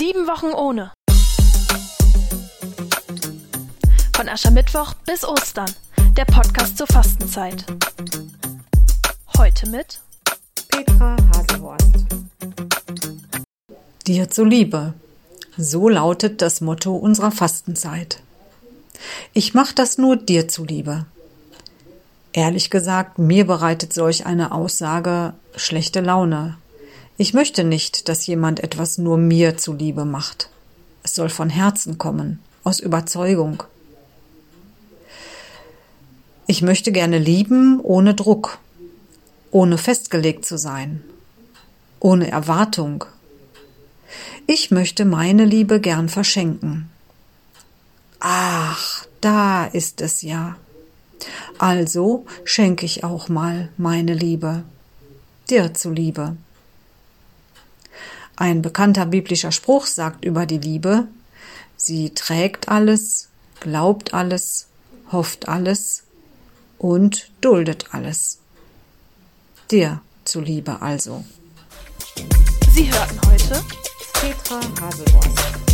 Sieben Wochen ohne. Von Aschermittwoch bis Ostern. Der Podcast zur Fastenzeit. Heute mit Petra Haselhorst. Dir zuliebe. So lautet das Motto unserer Fastenzeit. Ich mach das nur dir zuliebe. Ehrlich gesagt, mir bereitet solch eine Aussage schlechte Laune. Ich möchte nicht, dass jemand etwas nur mir zuliebe macht. Es soll von Herzen kommen, aus Überzeugung. Ich möchte gerne lieben ohne Druck, ohne festgelegt zu sein, ohne Erwartung. Ich möchte meine Liebe gern verschenken. Ach, da ist es ja. Also schenke ich auch mal meine Liebe, dir zuliebe. Ein bekannter biblischer Spruch sagt über die Liebe, sie trägt alles, glaubt alles, hofft alles und duldet alles. Dir zuliebe also. Sie hörten heute Petra Haselhorst.